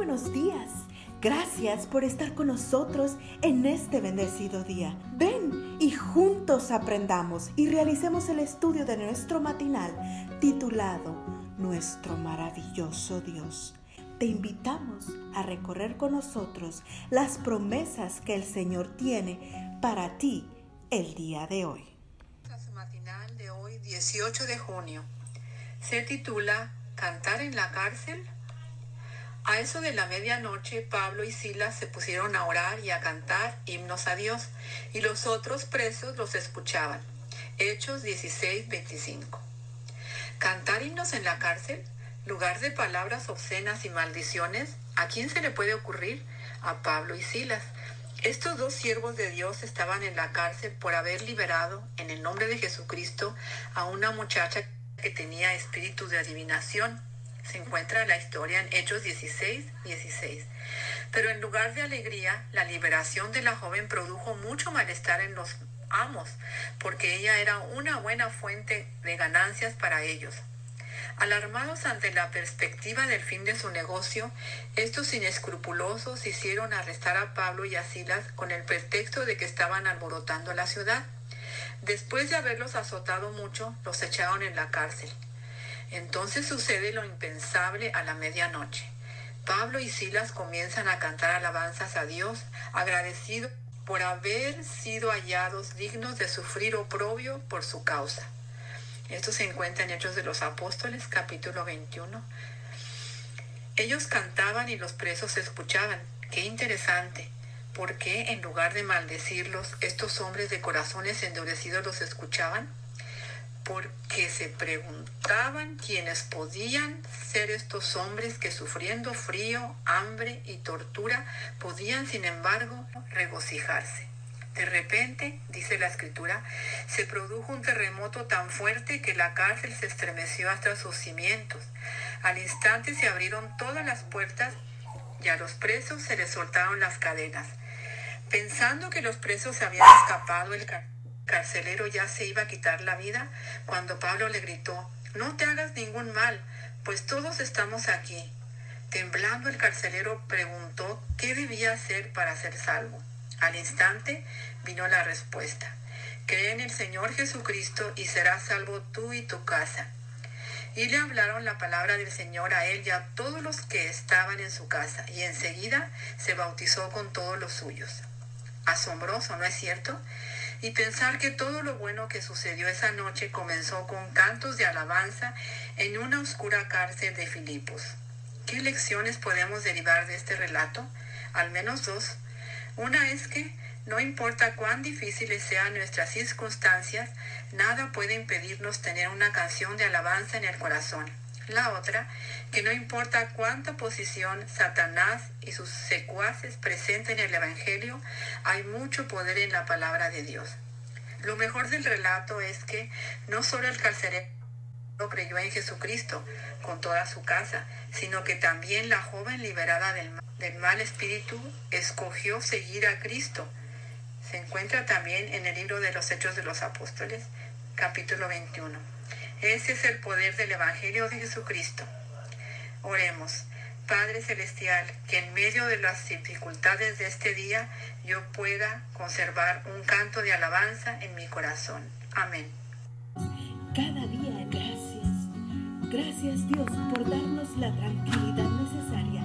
buenos días. Gracias por estar con nosotros en este bendecido día. Ven y juntos aprendamos y realicemos el estudio de nuestro matinal titulado Nuestro maravilloso Dios. Te invitamos a recorrer con nosotros las promesas que el Señor tiene para ti el día de hoy. matinal de hoy, 18 de junio, se titula Cantar en la cárcel a eso de la medianoche, Pablo y Silas se pusieron a orar y a cantar himnos a Dios, y los otros presos los escuchaban. Hechos 16, 25. Cantar himnos en la cárcel, lugar de palabras obscenas y maldiciones, ¿a quién se le puede ocurrir? A Pablo y Silas. Estos dos siervos de Dios estaban en la cárcel por haber liberado, en el nombre de Jesucristo, a una muchacha que tenía espíritu de adivinación se encuentra la historia en Hechos 16, 16. Pero en lugar de alegría, la liberación de la joven produjo mucho malestar en los amos, porque ella era una buena fuente de ganancias para ellos. Alarmados ante la perspectiva del fin de su negocio, estos inescrupulosos hicieron arrestar a Pablo y a Silas con el pretexto de que estaban alborotando la ciudad. Después de haberlos azotado mucho, los echaron en la cárcel. Entonces sucede lo impensable a la medianoche. Pablo y Silas comienzan a cantar alabanzas a Dios, agradecidos por haber sido hallados dignos de sufrir oprobio por su causa. Esto se encuentra en Hechos de los Apóstoles, capítulo 21. Ellos cantaban y los presos escuchaban. Qué interesante. ¿Por qué en lugar de maldecirlos, estos hombres de corazones endurecidos los escuchaban? Porque se preguntaban quiénes podían ser estos hombres que sufriendo frío, hambre y tortura podían sin embargo regocijarse. De repente, dice la escritura, se produjo un terremoto tan fuerte que la cárcel se estremeció hasta sus cimientos. Al instante se abrieron todas las puertas y a los presos se les soltaron las cadenas. Pensando que los presos habían escapado, el carcelero ya se iba a quitar la vida cuando Pablo le gritó, no te hagas ningún mal, pues todos estamos aquí. Temblando el carcelero preguntó qué debía hacer para ser salvo. Al instante vino la respuesta. Cree en el Señor Jesucristo y serás salvo tú y tu casa. Y le hablaron la palabra del Señor a él y a todos los que estaban en su casa, y enseguida se bautizó con todos los suyos. Asombroso, ¿no es cierto? Y pensar que todo lo bueno que sucedió esa noche comenzó con cantos de alabanza en una oscura cárcel de Filipos. ¿Qué lecciones podemos derivar de este relato? Al menos dos. Una es que no importa cuán difíciles sean nuestras circunstancias, nada puede impedirnos tener una canción de alabanza en el corazón. La otra, que no importa cuánta posición Satanás y sus secuaces presenten en el Evangelio, hay mucho poder en la palabra de Dios. Lo mejor del relato es que no solo el carcelero creyó en Jesucristo con toda su casa, sino que también la joven liberada del mal, del mal espíritu escogió seguir a Cristo. Se encuentra también en el libro de los Hechos de los Apóstoles, capítulo 21. Ese es el poder del Evangelio de Jesucristo. Oremos. Padre Celestial, que en medio de las dificultades de este día yo pueda conservar un canto de alabanza en mi corazón. Amén. Cada día gracias. Gracias Dios por darnos la tranquilidad necesaria